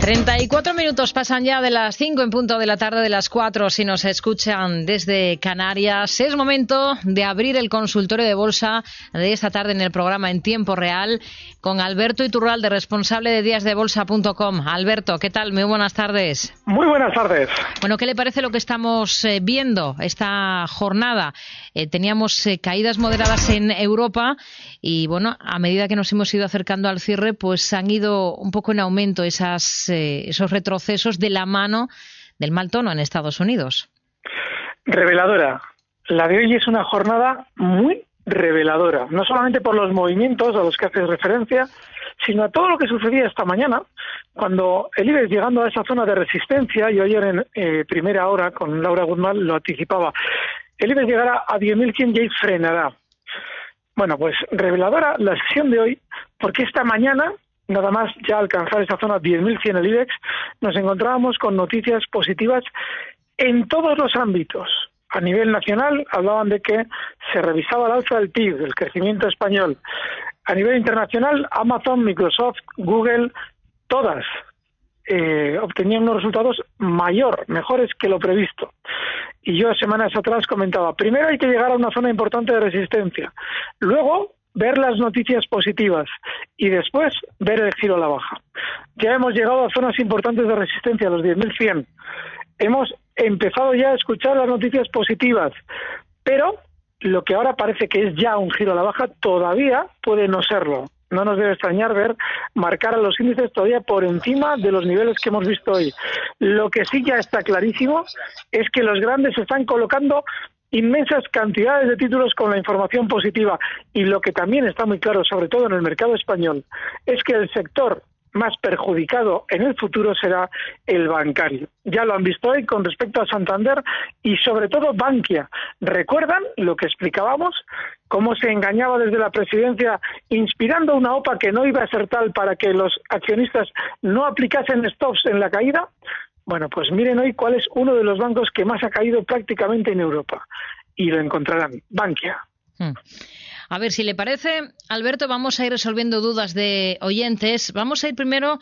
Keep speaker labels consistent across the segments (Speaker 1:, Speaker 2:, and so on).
Speaker 1: 34 minutos pasan ya de las 5 en punto de la tarde de las 4 si nos escuchan desde Canarias. Es momento de abrir el consultorio de bolsa de esta tarde en el programa en tiempo real con Alberto Iturralde, responsable de díasdebolsa.com. Alberto, ¿qué tal? Muy buenas tardes.
Speaker 2: Muy buenas tardes.
Speaker 1: Bueno, ¿qué le parece lo que estamos eh, viendo esta jornada? Eh, teníamos eh, caídas moderadas en Europa y, bueno, a medida que nos hemos ido acercando al cierre, pues han ido un poco en aumento esas esos retrocesos de la mano del mal tono en Estados Unidos.
Speaker 2: Reveladora. La de hoy es una jornada muy reveladora, no solamente por los movimientos a los que haces referencia, sino a todo lo que sucedía esta mañana, cuando el IBEX llegando a esa zona de resistencia, y ayer en eh, primera hora con Laura Guzmán lo anticipaba, el IBEX llegará a 10.100 y frenará. Bueno, pues reveladora la sesión de hoy, porque esta mañana nada más ya alcanzar esa zona 10.100 el IBEX, nos encontrábamos con noticias positivas en todos los ámbitos. A nivel nacional hablaban de que se revisaba el alza del PIB, del crecimiento español. A nivel internacional, Amazon, Microsoft, Google, todas eh, obtenían unos resultados mayor, mejores que lo previsto. Y yo semanas atrás comentaba, primero hay que llegar a una zona importante de resistencia. Luego, ver las noticias positivas y después ver el giro a la baja. Ya hemos llegado a zonas importantes de resistencia, los 10.100. Hemos empezado ya a escuchar las noticias positivas, pero lo que ahora parece que es ya un giro a la baja todavía puede no serlo. No nos debe extrañar ver marcar a los índices todavía por encima de los niveles que hemos visto hoy. Lo que sí ya está clarísimo es que los grandes están colocando inmensas cantidades de títulos con la información positiva y lo que también está muy claro, sobre todo en el mercado español, es que el sector más perjudicado en el futuro será el bancario. Ya lo han visto hoy con respecto a Santander y sobre todo Bankia. ¿Recuerdan lo que explicábamos? Cómo se engañaba desde la presidencia inspirando una OPA que no iba a ser tal para que los accionistas no aplicasen stops en la caída. Bueno, pues miren hoy cuál es uno de los bancos que más ha caído prácticamente en Europa. Y lo encontrarán, Bankia. Hmm.
Speaker 1: A ver, si le parece, Alberto, vamos a ir resolviendo dudas de oyentes. Vamos a ir primero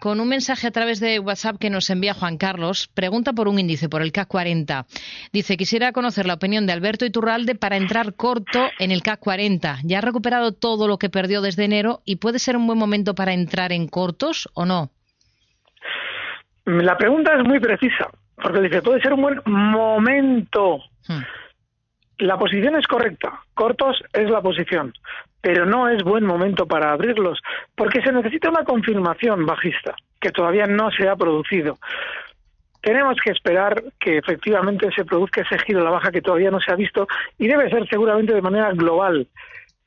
Speaker 1: con un mensaje a través de WhatsApp que nos envía Juan Carlos. Pregunta por un índice, por el CAC 40. Dice, quisiera conocer la opinión de Alberto Iturralde para entrar corto en el CAC 40. Ya ha recuperado todo lo que perdió desde enero y puede ser un buen momento para entrar en cortos o no.
Speaker 2: La pregunta es muy precisa, porque dice, puede ser un buen momento. Hmm. La posición es correcta, cortos es la posición, pero no es buen momento para abrirlos, porque se necesita una confirmación bajista, que todavía no se ha producido. Tenemos que esperar que efectivamente se produzca ese giro a la baja que todavía no se ha visto y debe ser seguramente de manera global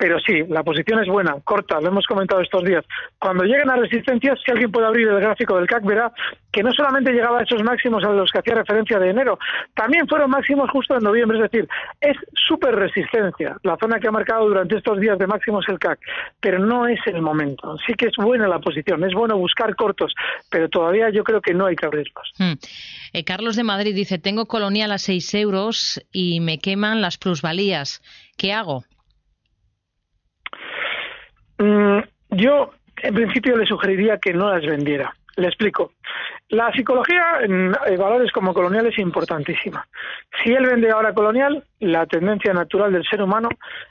Speaker 2: pero sí, la posición es buena, corta, lo hemos comentado estos días. Cuando lleguen a resistencias, si alguien puede abrir el gráfico del CAC, verá que no solamente llegaba a esos máximos a los que hacía referencia de enero, también fueron máximos justo en noviembre, es decir, es súper resistencia, la zona que ha marcado durante estos días de máximos el CAC, pero no es el momento. Sí que es buena la posición, es bueno buscar cortos, pero todavía yo creo que no hay que abrirlos.
Speaker 1: Hmm. Eh, Carlos de Madrid dice, tengo colonial a 6 euros y me queman las plusvalías. ¿Qué hago?
Speaker 2: Mm, yo, en principio, le sugeriría que no las vendiera. Le explico. La psicología en valores como colonial es importantísima. Si él vende ahora colonial, la tendencia natural del ser humano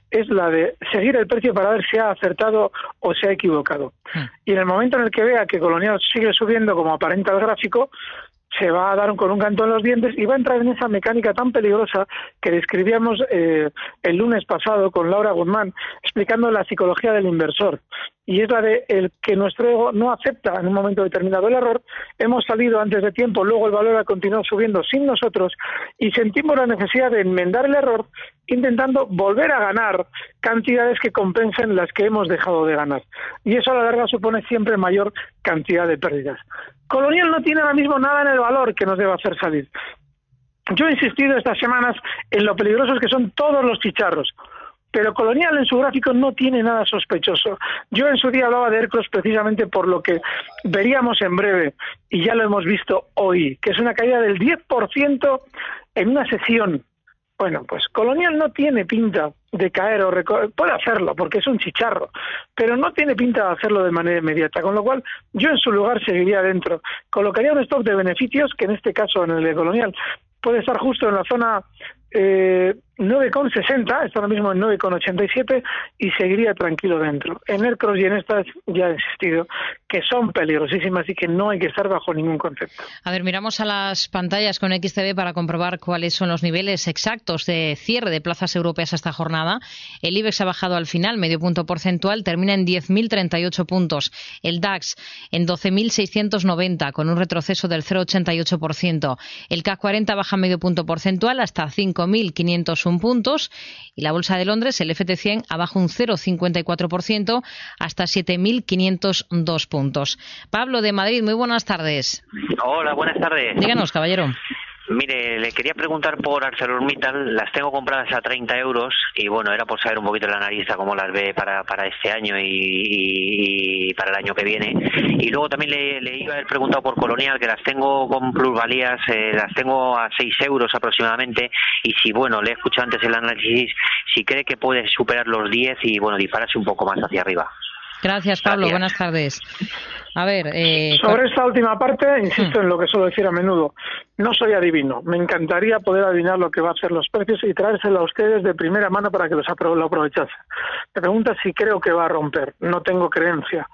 Speaker 2: es la de seguir el precio para ver si ha acertado o se ha equivocado. Hmm. Y en el momento en el que vea que colonial sigue subiendo como aparenta el gráfico, se va a dar con un canto en los dientes y va a entrar en esa mecánica tan peligrosa que describíamos eh, el lunes pasado con Laura Guzmán, explicando la psicología del inversor. Y es la de el que nuestro ego no acepta en un momento determinado el error, hemos salido antes de tiempo, luego el valor ha continuado subiendo sin nosotros y sentimos la necesidad de enmendar el error intentando volver a ganar cantidades que compensen las que hemos dejado de ganar. Y eso a la larga supone siempre mayor cantidad de pérdidas. Colonial no tiene ahora mismo nada en el valor que nos deba hacer salir. Yo he insistido estas semanas en lo peligrosos que son todos los chicharros pero Colonial en su gráfico no tiene nada sospechoso. Yo en su día hablaba de Aircross precisamente por lo que veríamos en breve, y ya lo hemos visto hoy, que es una caída del 10% en una sesión. Bueno, pues Colonial no tiene pinta de caer o puede hacerlo porque es un chicharro, pero no tiene pinta de hacerlo de manera inmediata, con lo cual yo en su lugar seguiría dentro. Colocaría un stock de beneficios, que en este caso en el de Colonial puede estar justo en la zona eh, 9,60, está ahora mismo en 9,87 y seguiría tranquilo dentro. En Aircross y en estas ya he insistido que son peligrosísimas y que no hay que estar bajo ningún concepto.
Speaker 1: A ver, miramos a las pantallas con XTV para comprobar cuáles son los niveles exactos de cierre de plazas europeas esta jornada. El IBEX ha bajado al final medio punto porcentual, termina en 10.038 puntos. El DAX en 12.690 con un retroceso del 0,88%. El CAC 40 baja medio punto porcentual hasta 5.501 puntos y la Bolsa de Londres, el FT100, abajo un 0,54% hasta 7.502 puntos. Pablo de Madrid, muy buenas tardes.
Speaker 3: Hola, buenas tardes.
Speaker 1: Díganos, caballero.
Speaker 3: Mire, le quería preguntar por ArcelorMittal. Las tengo compradas a 30 euros y bueno, era por saber un poquito la analista cómo las ve para, para este año y, para el año que viene. Y luego también le, iba a haber preguntado por Colonial, que las tengo con plusvalías, eh, las tengo a 6 euros aproximadamente. Y si, bueno, le he escuchado antes el análisis, si cree que puede superar los 10 y bueno, dispararse un poco más hacia arriba.
Speaker 1: Gracias, Pablo. Buenas tardes. A ver,
Speaker 2: eh, sobre esta última parte, insisto en lo que suelo decir a menudo. No soy adivino. Me encantaría poder adivinar lo que va a hacer los precios y traérselo a ustedes de primera mano para que los lo aprovechase. Me pregunta si creo que va a romper. No tengo creencia.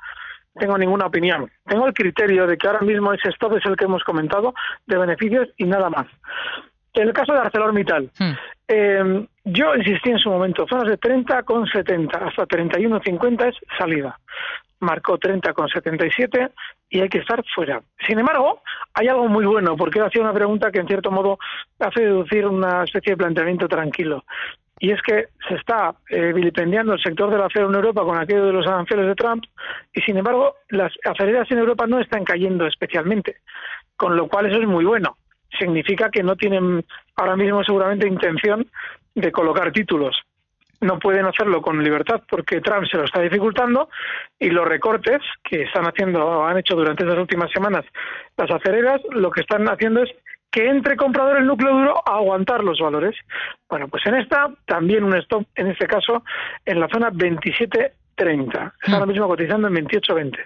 Speaker 2: Tengo ninguna opinión. Tengo el criterio de que ahora mismo ese stop es el que hemos comentado de beneficios y nada más. En el caso de ArcelorMittal, hmm. eh, yo insistí en su momento, zonas de 30 con 70 hasta 31,50 es salida. Marcó 30 con 77 y hay que estar fuera. Sin embargo, hay algo muy bueno, porque él hacía una pregunta que en cierto modo hace deducir una especie de planteamiento tranquilo. Y es que se está eh, vilipendiando el sector del acero en Europa con aquello de los aranceles de Trump, y sin embargo, las acereras en Europa no están cayendo especialmente, con lo cual eso es muy bueno significa que no tienen ahora mismo seguramente intención de colocar títulos. No pueden hacerlo con libertad porque Trump se lo está dificultando y los recortes que están haciendo, han hecho durante estas últimas semanas las acereras, lo que están haciendo es que entre comprador el núcleo duro aguantar los valores. Bueno, pues en esta también un stop, en este caso, en la zona 27 30. Está ahora mm. mismo cotizando en 28.20.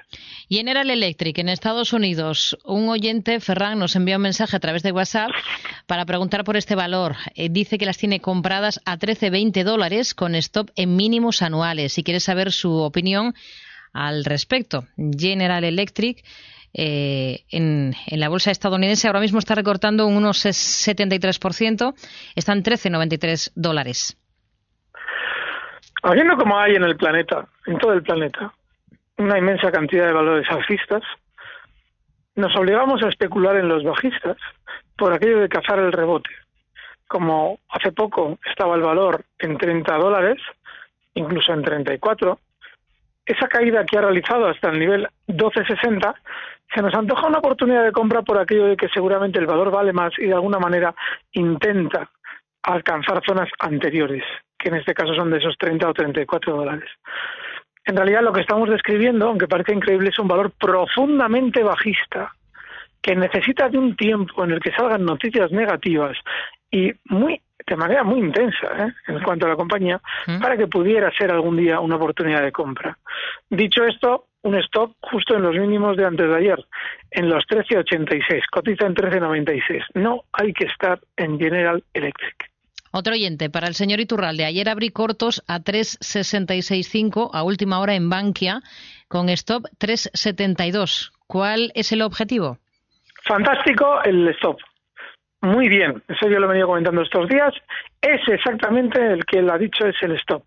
Speaker 1: General Electric, en Estados Unidos, un oyente, Ferran, nos envió un mensaje a través de WhatsApp para preguntar por este valor. Eh, dice que las tiene compradas a 13,20 dólares con stop en mínimos anuales. Si quiere saber su opinión al respecto. General Electric. Eh, en, en, la bolsa estadounidense ahora mismo está recortando un unos 73%, están 13,93 dólares.
Speaker 2: Habiendo como hay en el planeta, en todo el planeta, una inmensa cantidad de valores alcistas, nos obligamos a especular en los bajistas por aquello de cazar el rebote. Como hace poco estaba el valor en 30 dólares, incluso en 34, esa caída que ha realizado hasta el nivel 1260 se nos antoja una oportunidad de compra por aquello de que seguramente el valor vale más y de alguna manera intenta alcanzar zonas anteriores que en este caso son de esos 30 o 34 dólares. En realidad lo que estamos describiendo, aunque parece increíble, es un valor profundamente bajista, que necesita de un tiempo en el que salgan noticias negativas y muy de manera muy intensa ¿eh? en cuanto a la compañía para que pudiera ser algún día una oportunidad de compra. Dicho esto, un stop justo en los mínimos de antes de ayer, en los 13.86, cotiza en 13.96. No hay que estar en General Electric.
Speaker 1: Otro oyente, para el señor Iturralde, ayer abrí cortos a 3,66,5 a última hora en Bankia con stop 3,72. ¿Cuál es el objetivo?
Speaker 2: Fantástico el stop. Muy bien, eso yo lo he venido comentando estos días. Es exactamente el que él ha dicho, es el stop.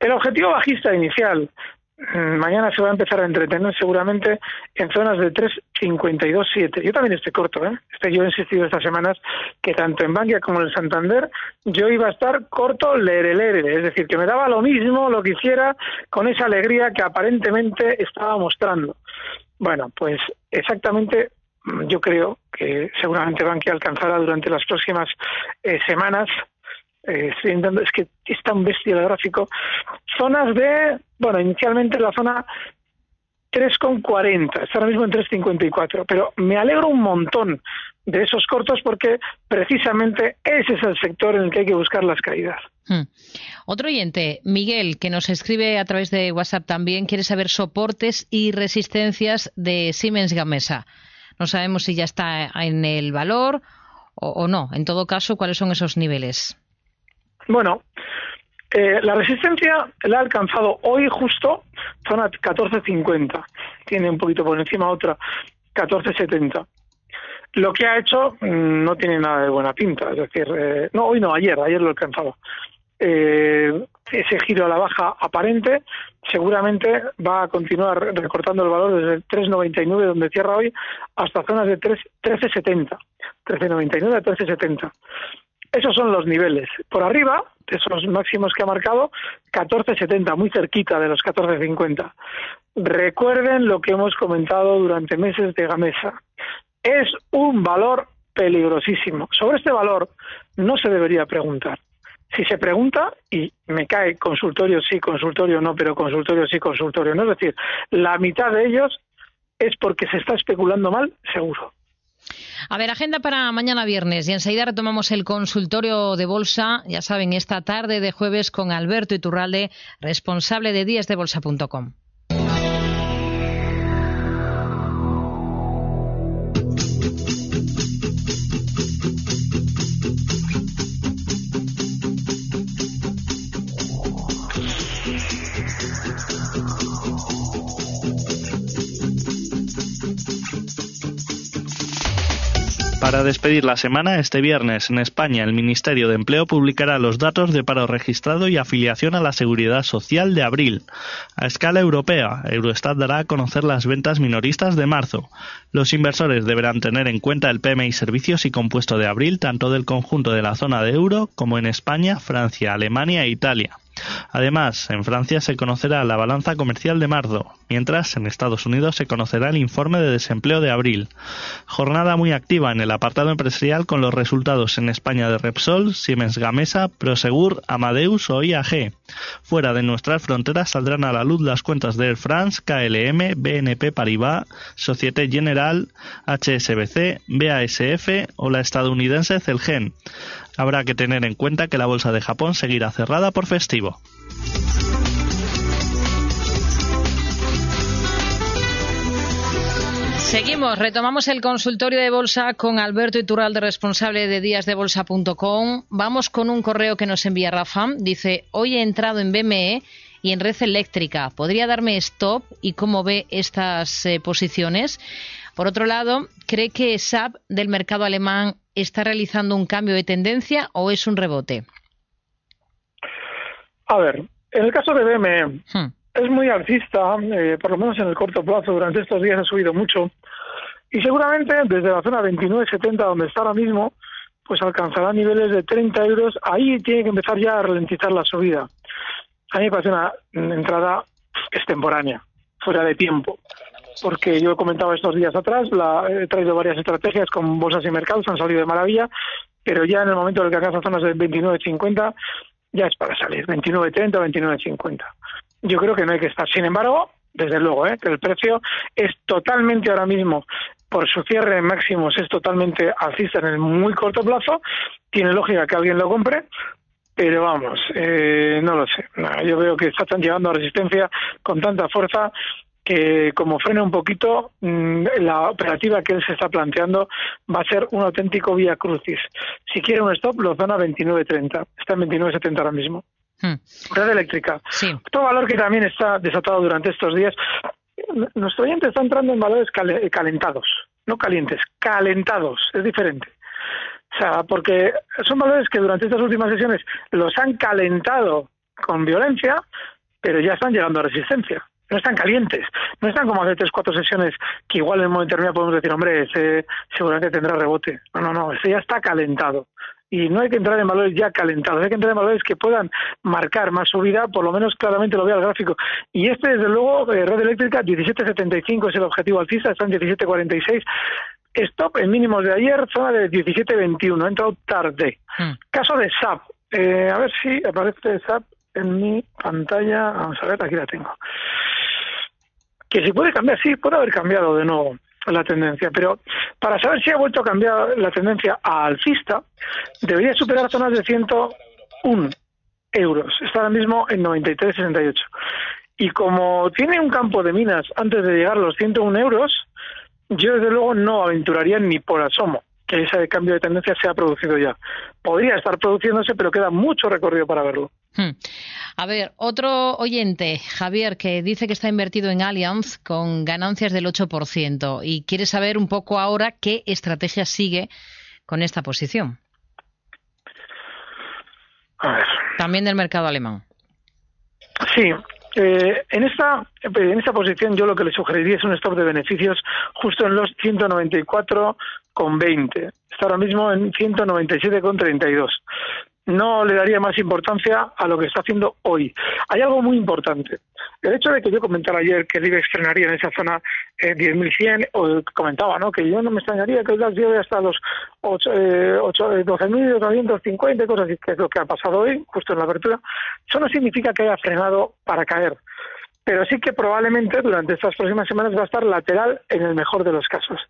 Speaker 2: El objetivo bajista inicial mañana se va a empezar a entretener seguramente en zonas de 3.52.7. Yo también estoy corto, ¿eh? Este, yo he insistido estas semanas que tanto en Bankia como en el Santander yo iba a estar corto lere, lere, es decir, que me daba lo mismo lo que hiciera con esa alegría que aparentemente estaba mostrando. Bueno, pues exactamente mm, yo creo que seguramente Bankia alcanzará durante las próximas eh, semanas eh, estoy intentando, es que es tan bestia el gráfico, zonas de, bueno, inicialmente la zona 3,40, está ahora mismo en 3,54, pero me alegro un montón de esos cortos porque precisamente ese es el sector en el que hay que buscar las caídas. Hmm.
Speaker 1: Otro oyente, Miguel, que nos escribe a través de WhatsApp también, quiere saber soportes y resistencias de Siemens Gamesa. No sabemos si ya está en el valor o, o no. En todo caso, ¿cuáles son esos niveles?
Speaker 2: Bueno, eh, la resistencia la ha alcanzado hoy justo zona 14.50. Tiene un poquito por encima otra 14.70. Lo que ha hecho mm, no tiene nada de buena pinta. Es decir, eh, no, hoy no, ayer, ayer lo ha alcanzado. Eh, ese giro a la baja aparente seguramente va a continuar recortando el valor desde el 3,99 donde cierra hoy hasta zonas de 13,70. 13,99 a 13,70. Esos son los niveles. Por arriba, esos máximos que ha marcado, 14.70, muy cerquita de los 14.50. Recuerden lo que hemos comentado durante meses de Gamesa. Es un valor peligrosísimo. Sobre este valor no se debería preguntar. Si se pregunta, y me cae consultorio sí, consultorio no, pero consultorio sí, consultorio no, es decir, la mitad de ellos es porque se está especulando mal, seguro.
Speaker 1: A ver, agenda para mañana viernes y enseguida retomamos el consultorio de bolsa, ya saben, esta tarde de jueves con Alberto Iturralde, responsable de díasdebolsa.com.
Speaker 4: Para despedir la semana, este viernes en España el Ministerio de Empleo publicará los datos de paro registrado y afiliación a la Seguridad Social de abril. A escala europea, Eurostat dará a conocer las ventas minoristas de marzo. Los inversores deberán tener en cuenta el PMI Servicios y Compuesto de abril tanto del conjunto de la zona de euro como en España, Francia, Alemania e Italia. Además, en Francia se conocerá la balanza comercial de marzo, mientras en Estados Unidos se conocerá el informe de desempleo de abril. Jornada muy activa en el apartado empresarial con los resultados en España de Repsol, Siemens Gamesa, Prosegur, Amadeus o IAG. Fuera de nuestras fronteras saldrán a la luz las cuentas de Air France, KLM, BNP Paribas, Societe General, HSBC, BASF o la estadounidense Celgen. Habrá que tener en cuenta que la bolsa de Japón seguirá cerrada por festivo.
Speaker 1: Seguimos, retomamos el consultorio de bolsa con Alberto Iturralde, responsable de díasdebolsa.com. Vamos con un correo que nos envía Rafa. Dice, hoy he entrado en BME y en red eléctrica. ¿Podría darme stop y cómo ve estas eh, posiciones? Por otro lado, ¿cree que SAP del mercado alemán está realizando un cambio de tendencia o es un rebote?
Speaker 2: A ver, en el caso de BME, hmm. es muy alcista, eh, por lo menos en el corto plazo, durante estos días ha subido mucho, y seguramente desde la zona 29.70, donde está ahora mismo, pues alcanzará niveles de 30 euros, ahí tiene que empezar ya a ralentizar la subida. A mí me parece una entrada extemporánea, fuera de tiempo porque yo he comentado estos días atrás, la, he traído varias estrategias con bolsas y mercados, han salido de maravilla, pero ya en el momento en el que alcanza zonas de 29.50, ya es para salir, 29.30 o 29.50. Yo creo que no hay que estar. Sin embargo, desde luego, ¿eh? que el precio es totalmente ahora mismo, por su cierre en máximos, es totalmente alcista en el muy corto plazo. Tiene lógica que alguien lo compre, pero vamos, eh, no lo sé. yo veo que están llegando a resistencia con tanta fuerza que como frena un poquito, mm, la operativa que él se está planteando va a ser un auténtico vía crucis. Si quiere un stop, lo zona 29.30. Está en 29.70 ahora mismo. Hmm. Red eléctrica. Sí. Otro valor que también está desatado durante estos días. Nuestro oyente está entrando en valores calentados, no calientes, calentados, es diferente. O sea, porque son valores que durante estas últimas sesiones los han calentado con violencia, pero ya están llegando a resistencia. no están calientes, no están como hace tres, cuatro sesiones que igual en un momento determinado podemos decir, hombre, ese seguramente tendrá rebote. No, no, no, ese ya está calentado. Y no hay que entrar en valores ya calentados, hay que entrar en valores que puedan marcar más subida, por lo menos claramente lo veo al gráfico. Y este, desde luego, eh, Red Eléctrica, 17.75 es el objetivo alcista, está en 17.46. Stop en mínimos de ayer, zona de 17.21, ha entrado tarde. Hmm. Caso de SAP, eh, a ver si aparece SAP en mi pantalla. Vamos a ver, aquí la tengo. Que si puede cambiar, sí, puede haber cambiado de nuevo la tendencia, pero para saber si ha vuelto a cambiar la tendencia a alcista, debería superar zonas de 101 euros. Está ahora mismo en 93,68. Y como tiene un campo de minas antes de llegar a los 101 euros, yo desde luego no aventuraría ni por asomo que ese cambio de tendencia se ha producido ya. Podría estar produciéndose, pero queda mucho recorrido para verlo. Hmm.
Speaker 1: A ver, otro oyente, Javier, que dice que está invertido en Allianz con ganancias del 8% y quiere saber un poco ahora qué estrategia sigue con esta posición.
Speaker 2: A ver.
Speaker 1: También del mercado alemán.
Speaker 2: Sí, eh, en esta en esta posición yo lo que le sugeriría es un stop de beneficios justo en los 194,20. Está ahora mismo en 197,32 no le daría más importancia a lo que está haciendo hoy. Hay algo muy importante. El hecho de que yo comentara ayer que el IBEX frenaría en esa zona eh, 10.100, o comentaba ¿no? que yo no me extrañaría que el DAX llegue hasta los 8, eh, 12.950, cosas así, que es lo que ha pasado hoy, justo en la apertura, eso no significa que haya frenado para caer pero sí que probablemente durante estas próximas semanas va a estar lateral en el mejor de los casos.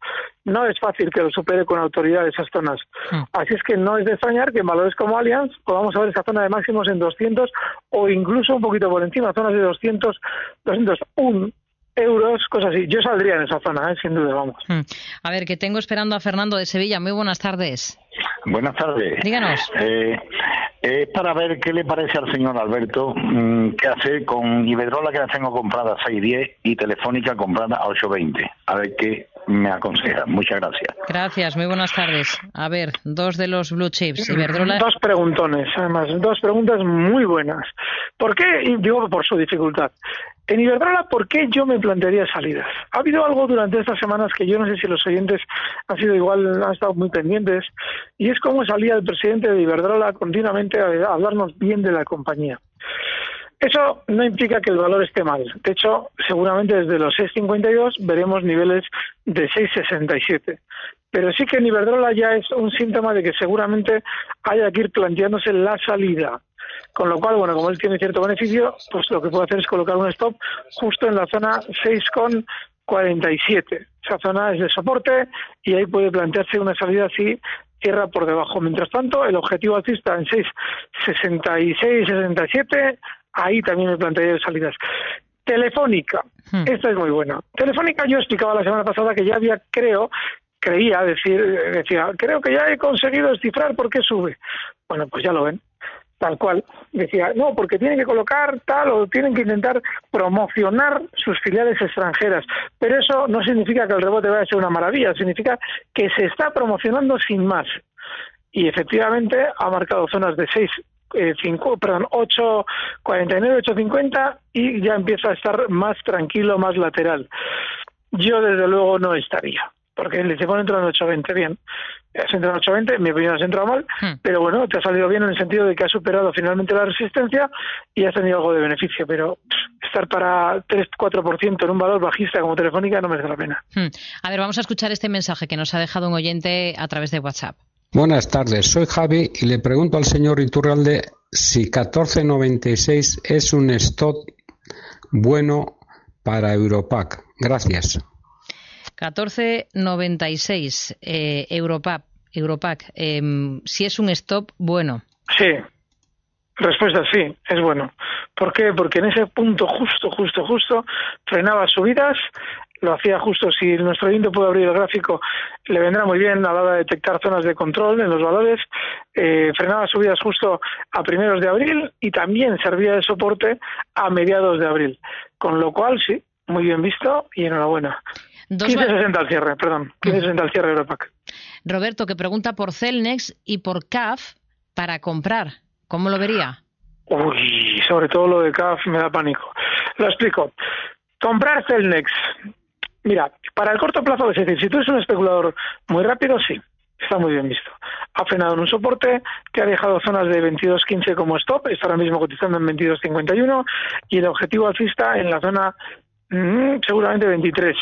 Speaker 2: No es fácil que lo supere con autoridad esas zonas. Hmm. Así es que no es de extrañar que en valores como Allianz podamos ver esa zona de máximos en 200 o incluso un poquito por encima, zonas de 200, 201 euros, cosas así. Yo saldría en esa zona, ¿eh? sin duda, vamos. Hmm.
Speaker 1: A ver, que tengo esperando a Fernando de Sevilla. Muy buenas tardes.
Speaker 5: Buenas tardes.
Speaker 1: Díganos.
Speaker 5: Eh, es para ver qué le parece al señor Alberto mm, qué hacer con Iberdrola que la tengo comprada a 6.10 y Telefónica comprada a 8.20. A ver qué me aconseja. Muchas gracias.
Speaker 1: Gracias, muy buenas tardes. A ver, dos de los blue chips. Iberdrola.
Speaker 2: Dos preguntones, además, dos preguntas muy buenas. ¿Por qué? Digo por su dificultad. En Iberdrola, ¿por qué yo me plantearía salidas? Ha habido algo durante estas semanas que yo no sé si los oyentes han sido igual, han estado muy pendientes, y es cómo salía el presidente de Iberdrola continuamente a hablarnos bien de la compañía. Eso no implica que el valor esté mal. De hecho, seguramente desde los 6.52 veremos niveles de 6.67. Pero sí que en Iberdrola ya es un síntoma de que seguramente haya que ir planteándose la salida. Con lo cual, bueno, como él tiene cierto beneficio, pues lo que puede hacer es colocar un stop justo en la zona 6,47. Esa zona es de soporte y ahí puede plantearse una salida así cierra por debajo. Mientras tanto, el objetivo alcista en 6,66, 67 ahí también me planteé salidas. Telefónica, hmm. esta es muy buena. Telefónica yo explicaba la semana pasada que ya había, creo, creía decir, decía, creo que ya he conseguido descifrar por qué sube. Bueno, pues ya lo ven, tal cual. Decía, no, porque tienen que colocar tal o tienen que intentar promocionar sus filiales extranjeras. Pero eso no significa que el rebote vaya a ser una maravilla, significa que se está promocionando sin más. Y efectivamente ha marcado zonas de 6 eh, cinco, perdón, 8.49, 8.50 y ya empieza a estar más tranquilo, más lateral. Yo desde luego no estaría, porque le se pone entrando en 8.20 bien. Has entrado en 8.20, mi opinión has entrado mal, hmm. pero bueno, te ha salido bien en el sentido de que has superado finalmente la resistencia y has tenido algo de beneficio, pero estar para 3-4% en un valor bajista como Telefónica no merece la pena.
Speaker 1: Hmm. A ver, vamos a escuchar este mensaje que nos ha dejado un oyente a través de WhatsApp.
Speaker 6: Buenas tardes, soy Javi y le pregunto al señor Iturralde si 1496 es un stop bueno para Europac. Gracias.
Speaker 1: 1496 eh, Europac, em, si es un stop bueno.
Speaker 2: Sí, Respuesta sí, es bueno. ¿Por qué? Porque en ese punto justo, justo, justo frenaba subidas, lo hacía justo. Si nuestro oyente puede abrir el gráfico, le vendrá muy bien a la hora de detectar zonas de control en los valores. Eh, frenaba subidas justo a primeros de abril y también servía de soporte a mediados de abril. Con lo cual, sí, muy bien visto y enhorabuena. 15.60 al cierre, perdón. 15.60 al cierre Europac.
Speaker 1: Roberto, que pregunta por Celnex y por CAF para comprar. ¿Cómo lo vería?
Speaker 2: Uy, sobre todo lo de CAF me da pánico. Lo explico. Comprar Celnex. Mira, para el corto plazo, es decir, si tú eres un especulador muy rápido, sí, está muy bien visto. Ha frenado en un soporte que ha dejado zonas de 22.15 como stop, está ahora mismo cotizando en 22.51 y el objetivo alcista en la zona mm, seguramente 23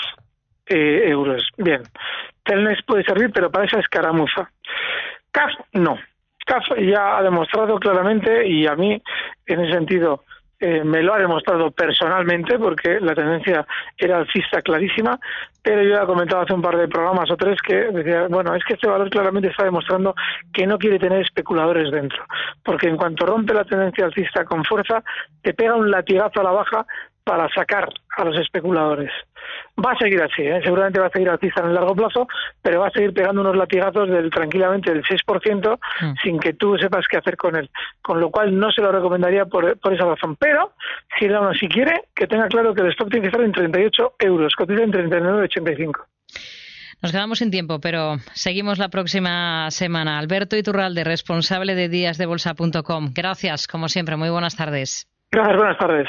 Speaker 2: euros. Bien, Telnex puede servir, pero para esa escaramuza. CAF no. CAF ya ha demostrado claramente y a mí en ese sentido eh, me lo ha demostrado personalmente porque la tendencia era alcista clarísima, pero yo he comentado hace un par de programas o tres que decía, bueno, es que este valor claramente está demostrando que no quiere tener especuladores dentro, porque en cuanto rompe la tendencia alcista con fuerza, te pega un latigazo a la baja para sacar a los especuladores. Va a seguir así, ¿eh? seguramente va a seguir alcista en el largo plazo, pero va a seguir pegando unos latigazos del tranquilamente del 6% mm. sin que tú sepas qué hacer con él. Con lo cual no se lo recomendaría por, por esa razón. Pero si uno si quiere, que tenga claro que el stop tiene que estar en 38 euros, cotiza en 39,85.
Speaker 1: Nos quedamos sin tiempo, pero seguimos la próxima semana. Alberto Iturralde, responsable de díasdebolsa.com. Gracias, como siempre. Muy buenas tardes.
Speaker 2: Gracias, buenas tardes.